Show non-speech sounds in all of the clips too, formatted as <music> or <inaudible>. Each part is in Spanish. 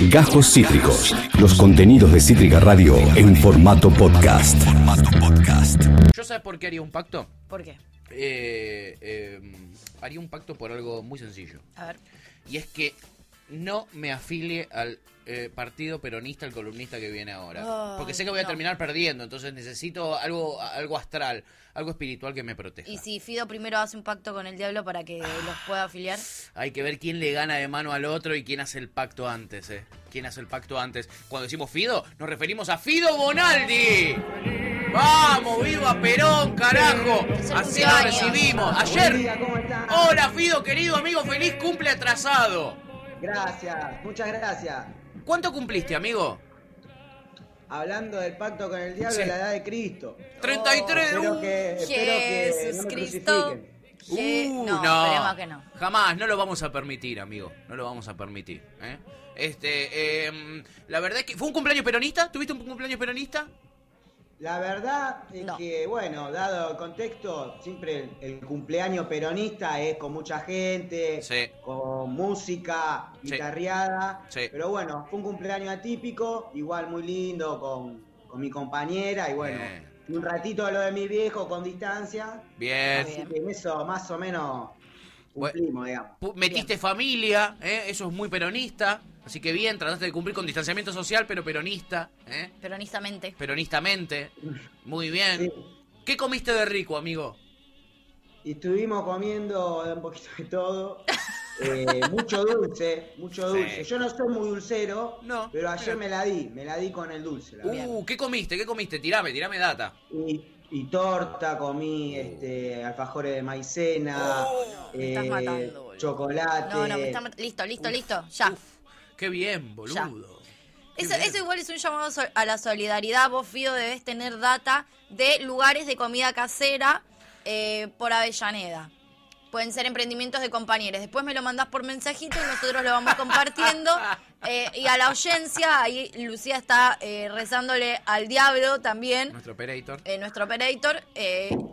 Gajos Cítricos. Los contenidos de Cítrica Radio en formato podcast. ¿Yo sabes por qué haría un pacto? ¿Por qué? Eh, eh, haría un pacto por algo muy sencillo. A ver. Y es que no me afilie al eh, partido peronista, el columnista que viene ahora. Porque sé que voy a no. terminar perdiendo, entonces necesito algo, algo astral, algo espiritual que me proteja. ¿Y si Fido primero hace un pacto con el diablo para que los pueda afiliar? Hay que ver quién le gana de mano al otro y quién hace el pacto antes, ¿eh? ¿Quién hace el pacto antes? Cuando decimos Fido, nos referimos a Fido Bonaldi. ¡Vamos, viva Perón, carajo! Así lo recibimos. Ayer. Hola, Fido, querido amigo, feliz cumple atrasado. Gracias, muchas gracias. ¿Cuánto cumpliste, amigo? Hablando del pacto con el diablo Sí. en la edad de Cristo. 33. Espero uh, que, espero que no Jesús me Cristo. crucifiquen. Je- Uh, no, que no. Jamás, no lo vamos a permitir, amigo. No lo vamos a permitir. ¿eh? Este, em, la verdad es que. ¿Fue un cumpleaños peronista? ¿Tuviste un cumpleaños peronista? La verdad es No. que, bueno, dado el contexto, siempre el, el cumpleaños peronista es con mucha gente, Sí. con música, guitarreada. Sí. Pero bueno, fue un cumpleaños atípico, igual muy lindo, con, con mi compañera, y bueno, Bien. un ratito lo de mi viejo con distancia. Bien. Así que en eso más o menos cumplimos, digamos. Pu- Metiste familia, ¿eh? eso es muy peronista. Así que bien, trataste de cumplir con distanciamiento social, pero peronista, ¿eh? Peronistamente. peronistamente. Muy bien. Sí. ¿Qué comiste de rico, amigo? Y estuvimos comiendo un poquito de todo. <laughs> Eh, mucho dulce, mucho Sí. dulce. Yo no soy muy dulcero, No, pero ayer pero- me la di, me la di con el dulce. la. Uh, ¿qué comiste? ¿Qué comiste? Tirame, tirame data. Y, y torta, comí este, alfajores de maicena, me estás eh, matando, boludo. chocolate. No, no, me está Listo, listo, listo. Ya. Qué bien, boludo. Eso, igual es un llamado a la solidaridad. Vos, Fido, debes tener data de lugares de comida casera eh, por Avellaneda. Pueden ser emprendimientos de compañeros. Después me lo mandás por mensajito y nosotros lo vamos compartiendo. <laughs> Eh, y a la audiencia, ahí Lucía está eh, rezándole al diablo también, Nuestro operator. nuestro operator.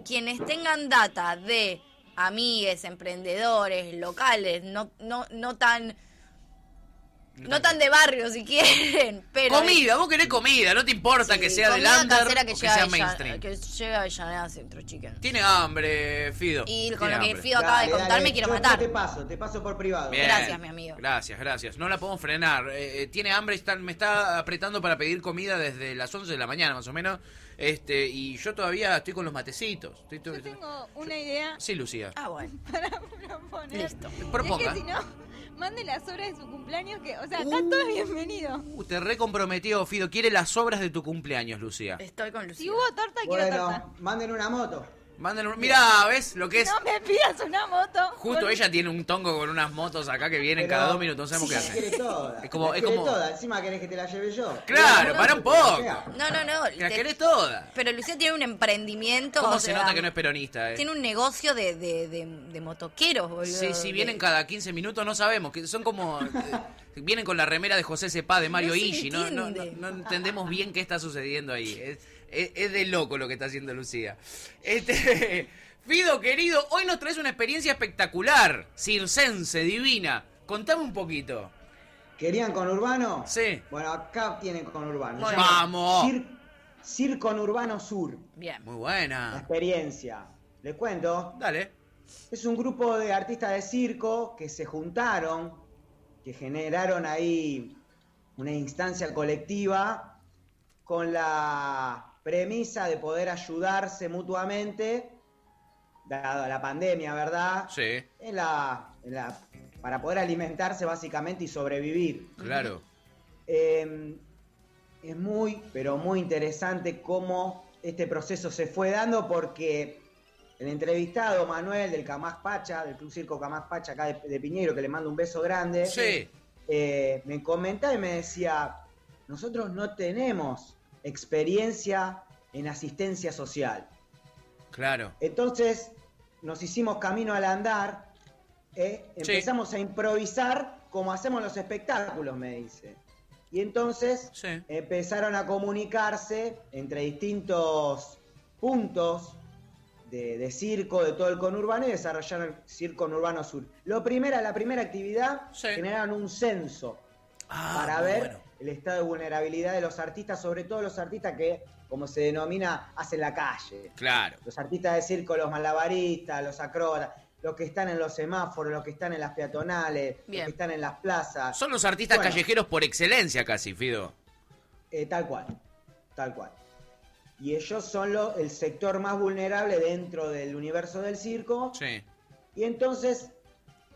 quienes tengan data de amigues, emprendedores, locales, no, no, no tan... No tan de barrio si quieren, <laughs> pero... Comida, vos querés comida, no te importa Sí, que sea casera o que que llega sea mainstream. Que llegue a Avellaneda Centro Chicken. Tiene hambre, Fido. Y con Tiene lo que hambre. Fido acaba de Dale, contar dale, me quiero yo- matar. Te paso, te paso por privado. Bien. Gracias, mi amigo. Gracias, gracias. No la podemos frenar. Eh, eh, tiene hambre, está- me está apretando para pedir comida desde las 11 de la mañana, más o menos. Este, y yo todavía estoy con los matecitos. Estoy Yo tengo una idea Sí, Lucía. Ah, bueno. <laughs> para proponer. Listo. Proponga. Es que si no, mande las obras de su cumpleaños, que, o sea, acá Uh. todo es bienvenido. Uh, te recomprometió, Fido. Quiere las obras de tu cumpleaños, Lucía. Estoy con Si Lucía. hubo torta, quiero torta. Manden una moto. Un... Mirá, ¿ves lo que es? No me pidas una moto. Justo ella tiene un tongo con unas motos acá que vienen Pero- cada dos minutos, no sabemos Sí, qué toda. Es como- la es como- toda. Encima querés que te la lleve yo. Claro, Bueno, para un poco. No, no, no. La te- querés toda. Pero Lucía tiene un emprendimiento. ¿Cómo o se sea, nota que no es peronista, eh? Tiene un negocio de, de, de, de motoqueros, boludo. Sí, sí, vienen cada 15 minutos, no sabemos, que son como... eh, vienen con la remera de José Cepá, de Mario No Ishi, no, no, no, no entendemos bien qué está sucediendo ahí. Es, es- es de loco lo que está haciendo Lucía. Este, <laughs> Fido, querido, hoy nos traes una experiencia espectacular, circense, divina. Contame un poquito. ¿Querían con Urbano? Sí. Bueno, acá tienen con Urbano. ¡Vamos! Cir, Cir con Urbano Sur. Bien. Muy La buena. experiencia. Les cuento. Dale. Es un grupo de artistas de circo que se juntaron, que generaron ahí una instancia colectiva con la premisa de poder ayudarse mutuamente, dado la pandemia, ¿verdad? Sí, En la, en la- para poder alimentarse básicamente y sobrevivir. claro. Eh, es muy, pero muy interesante cómo este proceso se fue dando porque el entrevistado Manuel del Camás Pacha, del Club Circo Camás Pacha acá de, de Piñero, que le mando un beso grande, Sí. eh, me comentaba y me decía, nosotros no tenemos experiencia en asistencia social. Claro. Entonces nos hicimos camino al andar, eh, Sí. empezamos a improvisar como hacemos los espectáculos, me dice. Y entonces Sí. empezaron a comunicarse entre distintos puntos de, de circo de todo el conurbano y desarrollaron el circo conurbano sur. Lo primera, la primera actividad, Sí. generaron un censo. Ah, para ver bueno. El estado de vulnerabilidad de los artistas, sobre todo los artistas que, como se denomina, hacen la calle. Claro. Los artistas de circo, los malabaristas, los acróbatas, los que están en los semáforos, los que están en las peatonales, Bien. los que están en las plazas. Son los artistas Bueno. callejeros por excelencia casi, Fido. Eh, tal cual, tal cual. Y ellos son lo- el sector más vulnerable dentro del universo del circo. Sí. Y entonces,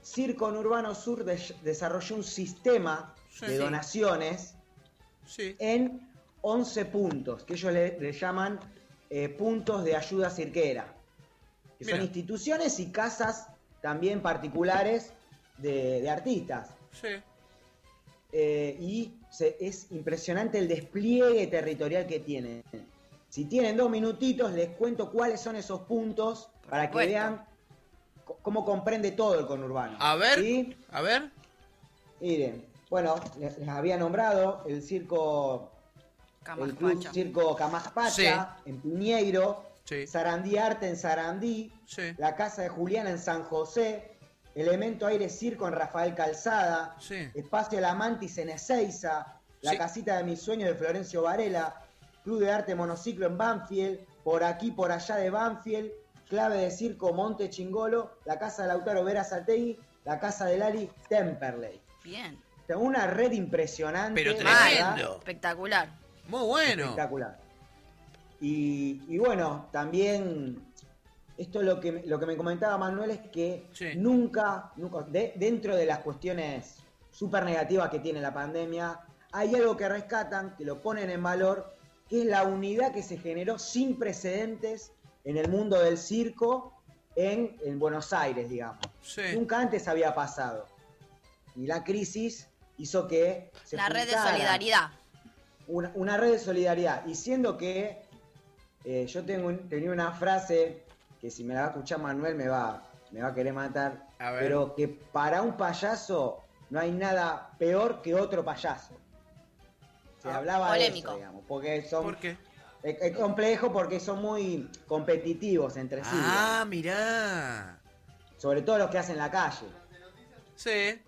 Circo en Urbano Sur de- desarrolló un sistema Sí. de donaciones Sí. en 11 puntos, que ellos le, le llaman eh, puntos de ayuda cirquera. Que Mira. son instituciones y casas también particulares de, de artistas. Sí. Eh, y se- es impresionante el despliegue territorial que tienen. Si tienen dos minutitos, les cuento cuáles son esos puntos para que vean cómo comprende todo el conurbano. A ver. ¿Sí? A ver. Miren, bueno, les, les había nombrado el circo, el club Camaspacha. circo Camaspacha en Piñeiro, Sí. Sarandí Arte en Sarandí, Sí. la Casa de Juliana en San José, Elemento Aire Circo en Rafael Calzada, Sí. Espacio La Mantis en Ezeiza, La Sí. Casita de Mis Sueños de Florencio Varela, Club de Arte Monociclo en Banfield, Por Aquí, Por Allá de Banfield, Clave de Circo Monte Chingolo, la Casa de Lautaro Vera Sategui, la Casa de Lali Temperley. Bien. Una red impresionante. Pero tremendo. Espectacular. Muy bueno. Espectacular. Y, y bueno, también esto lo que, lo que me comentaba Manuel es que Sí. nunca, nunca de- dentro de las cuestiones súper negativas que tiene la pandemia, hay algo que rescatan, que lo ponen en valor, que es la unidad que se generó sin precedentes en el mundo del circo en, en Buenos Aires, digamos. Sí. Nunca antes había pasado. Y la crisis hizo que se La red de solidaridad. una, una red de solidaridad. Y siendo que eh, yo tengo un- tenía una frase que si me la va a escuchar Manuel me va, me va a querer matar, A ver. pero que para un payaso no hay nada peor que otro payaso. Se Ah, hablaba polémico. de eso, digamos, porque son ¿Por qué? es, es complejo porque son muy competitivos entre sí, Ah, mirá. sobre todo los que hacen la calle. Sí.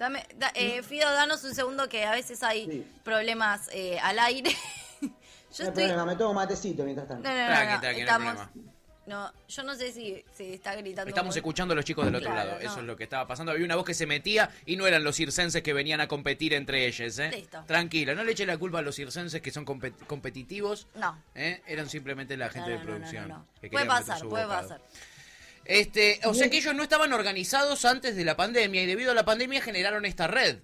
Dame, da- eh, Fido, danos un segundo que a veces hay Sí. problemas eh, al aire. <laughs> yo no hay estoy. problema, me tomo matecito mientras tanto. No, no, no, Tranqui, no, tranqui, no hay estamos- problema. no, yo no sé si se está gritando. Estamos muy- escuchando a los chicos del otro Claro, lado. no. Eso es lo que estaba pasando. Había una voz que se metía y no eran los circenses que venían a competir entre ellos. ¿eh? Listo. Tranquila, no le eche la culpa a los circenses que son compet- competitivos. No. ¿eh? Eran simplemente la gente No, de no, no, no, producción. no, no. que Puede pasar, puede bocado. pasar. Este, o sea que ellos no estaban organizados antes de la pandemia y debido a la pandemia generaron esta red.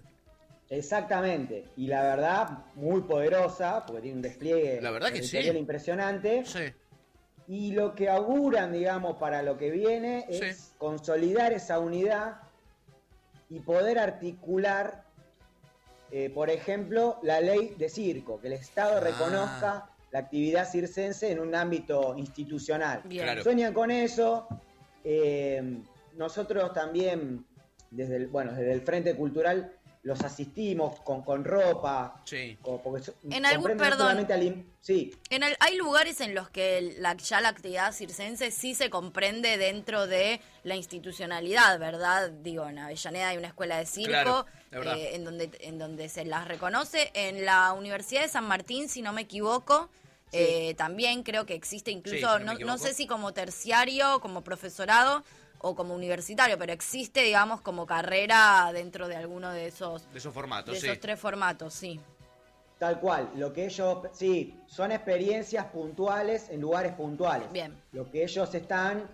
Exactamente, y la verdad, muy poderosa, porque tiene un despliegue La verdad que sí. impresionante. Sí. Y lo que auguran, digamos, para lo que viene es Sí. consolidar esa unidad y poder articular, eh, por ejemplo, la ley de circo, que el Estado Ah. reconozca la actividad circense en un ámbito institucional. Claro. Sueñan con eso. Eh, nosotros también, desde el, bueno, desde el Frente Cultural, los asistimos con, con ropa. Sí. con- porque so- En algún- perdón. al im- sí, En el- hay lugares en los que el- la, ya la actividad circense sí se comprende dentro de la institucionalidad, ¿verdad? Digo, en Avellaneda hay una escuela de circo Claro, eh, en, donde, en donde se las reconoce. En la Universidad de San Martín, si no me equivoco, Sí. eh, también creo que existe incluso, Sí, si no no, sé si como terciario, como profesorado o como universitario, pero existe, digamos, como carrera dentro de alguno de esos, De esos formatos, de sí. esos tres formatos, sí. Tal cual, lo que ellos, sí, son experiencias puntuales en lugares puntuales. Bien. Lo que ellos están,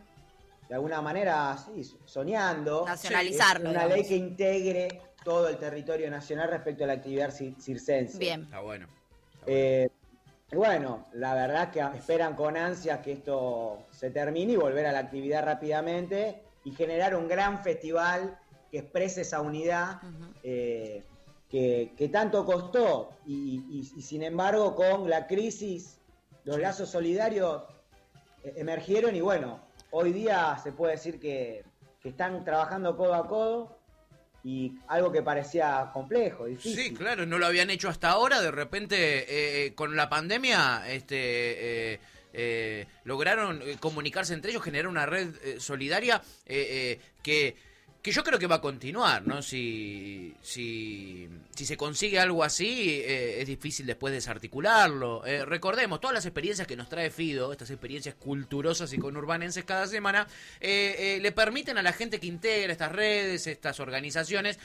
de alguna manera, sí, soñando. Nacionalizarlo, es una digamos. ley que integre todo el territorio nacional respecto a la actividad cir- circense. Bien. Está bueno. Está bueno. Eh, y bueno, la verdad que esperan con ansias que esto se termine y volver a la actividad rápidamente y generar un gran festival que exprese esa unidad eh, que, que tanto costó y, y- y sin embargo con la crisis los lazos solidarios eh, emergieron y bueno, hoy día se puede decir que, que están trabajando codo a codo y algo que parecía complejo, difícil. Sí, claro, no lo habían hecho hasta ahora. De repente, eh, con la pandemia, este, eh, eh, lograron eh, comunicarse entre ellos, generar una red eh, solidaria eh, eh, que que yo creo que va a continuar, ¿no? Si, si, si se consigue algo así, eh, es difícil después desarticularlo. Eh, recordemos, todas las experiencias que nos trae Fido, estas experiencias culturosas y conurbanenses cada semana, eh, le permiten a la gente que integra estas redes, estas organizaciones,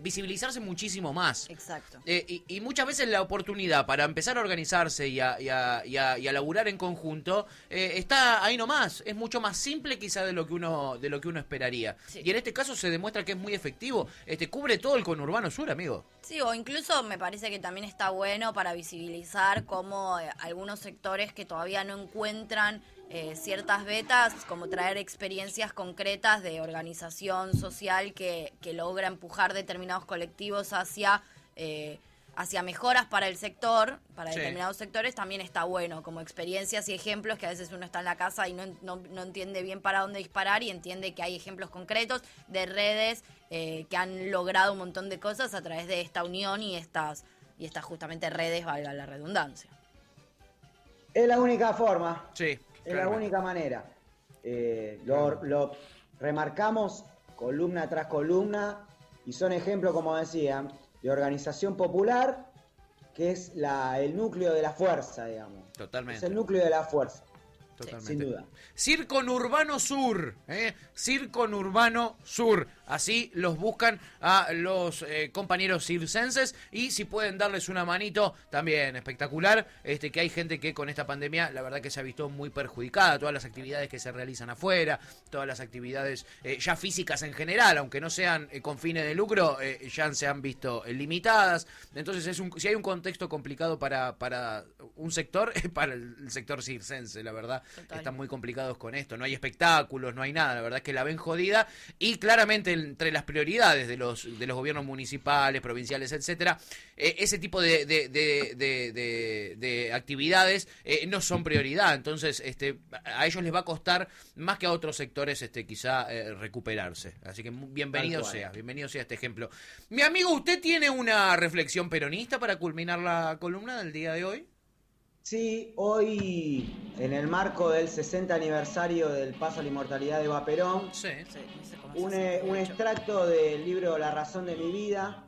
visibilizarse muchísimo más. Exacto. Y, muchas veces la oportunidad para empezar a organizarse y a, y a, y a, laburar en conjunto está ahí nomás. Es mucho más simple quizá de lo que uno, de lo que uno esperaría en este caso se demuestra que es muy efectivo. Este cubre todo el conurbano sur, amigo. Sí, o incluso me parece que también está bueno para visibilizar cómo eh, algunos sectores que todavía no encuentran eh, ciertas betas, como traer experiencias concretas de organización social que, que logra empujar determinados colectivos hacia eh, hacia mejoras para el sector, para determinados sectores, también está bueno, como experiencias y ejemplos que a veces uno está en la casa y no, no, entiende bien para dónde disparar y entiende que hay ejemplos concretos de redes eh, que han logrado un montón de cosas a través de esta unión y estas, y estas justamente redes, valga la redundancia. Es la única forma. Sí. Es la única manera. Eh, lo, lo remarcamos columna tras columna y son ejemplos, como decía, de organización popular, que es la, el núcleo de la fuerza, digamos. Totalmente. Es el núcleo de la fuerza. Totalmente. Sin duda. Circo Urbano Sur, ¿eh? Circo Urbano Sur. Así los buscan a los eh, compañeros circenses y si pueden darles una manito, también espectacular. Este que hay gente que con esta pandemia, la verdad que se ha visto muy perjudicada. Todas las actividades que se realizan afuera, todas las actividades eh, ya físicas en general, aunque no sean eh, con fines de lucro, ya se han visto limitadas. Entonces, es un, si hay un contexto complicado para, para un sector, <laughs> para el sector circense, la verdad. Están muy complicados con esto. No hay espectáculos, no hay nada. La verdad es que la ven jodida. Y claramente entre las prioridades de los, de los gobiernos municipales, provinciales, etcétera, eh, ese tipo de, de, actividades eh, no son prioridad. Entonces, este, a ellos les va a costar más que a otros sectores este, quizá eh, recuperarse. Así que bienvenido sea, bienvenido sea este ejemplo. Mi amigo, ¿usted tiene una reflexión peronista para culminar la columna del día de hoy? Sí, hoy en el marco del 60 aniversario del paso a la inmortalidad de Eva Perón, un, eh, un, extracto del libro La razón de mi vida.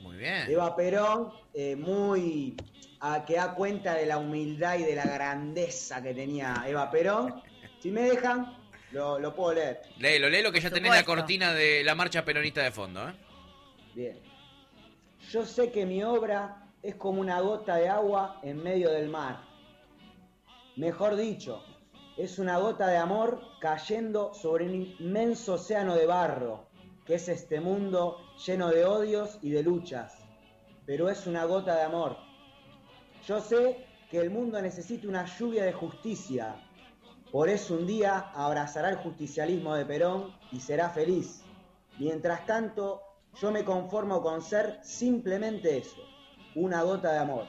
Muy bien. Eva Perón, eh, muy a, que da cuenta de la humildad y de la grandeza que tenía Eva Perón. Si me dejan, lo, puedo leer. Léelo, léelo que ya tenés la cortina de la marcha peronista de fondo. ¿eh? Bien. Yo sé que mi obra es como una gota de agua en medio del mar. Mejor dicho, es una gota de amor cayendo sobre un inmenso océano de barro, que es este mundo lleno de odios y de luchas. Pero es una gota de amor. Yo sé que el mundo necesita una lluvia de justicia. Por eso un día abrazará el justicialismo de Perón y será feliz. Mientras tanto, yo me conformo con ser simplemente eso una gota de amor.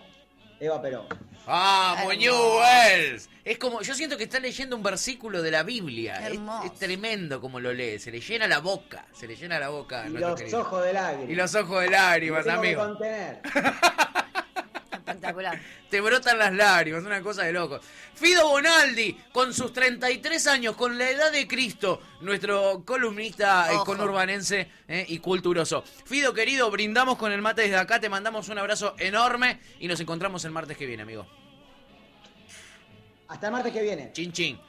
Eva Perón. ¡Ah, Newells! Es como, yo siento que está leyendo un versículo de la Biblia. Es, tremendo como lo lee. Se le llena la boca. Se le llena la boca. Y los ojos de lágrimas. Y los ojos de lágrimas, amigo. <laughs> Espectacular. <laughs> Te brotan las lágrimas, una cosa de loco. Fido Bonaldi, con sus 33 años, con la edad de Cristo, nuestro columnista eh, conurbanense eh, y culturoso. Fido, querido, brindamos con el mate desde acá, te mandamos un abrazo enorme y nos encontramos el martes que viene, amigo. Hasta el martes que viene. Chin, chin.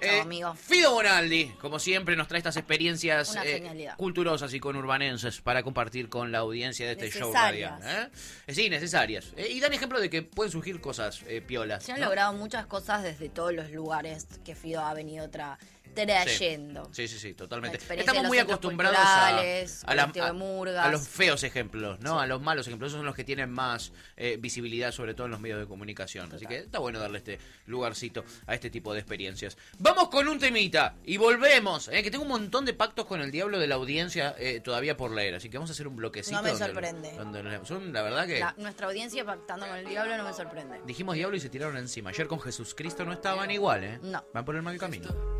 Eh, amigo. Fido Bonaldi, como siempre, nos trae estas experiencias eh, culturosas y conurbanenses para compartir con la audiencia de este show radial. ¿eh? Sí, necesarias. y dan ejemplo de que pueden surgir cosas piolas. Se han logrado muchas cosas desde todos los lugares que Fido ha venido tra trayendo. Sí, sí, sí, totalmente. Estamos muy acostumbrados a, a, los feos ejemplos, ¿no? A los malos ejemplos. Esos son los que tienen más eh, visibilidad, sobre todo en los medios de comunicación. Así que está bueno darle este lugarcito a este tipo de experiencias. Vamos con un temita y volvemos. Eh, que tengo un montón de pactos con el diablo de la audiencia eh, todavía por leer. Así que vamos a hacer un bloquecito. No me sorprende. son, la verdad que. nuestra audiencia pactando con el diablo no me sorprende. Dijimos diablo y se tiraron encima. Ayer con Jesús Cristo no estaban igual, ¿eh? No. Van por el mal camino.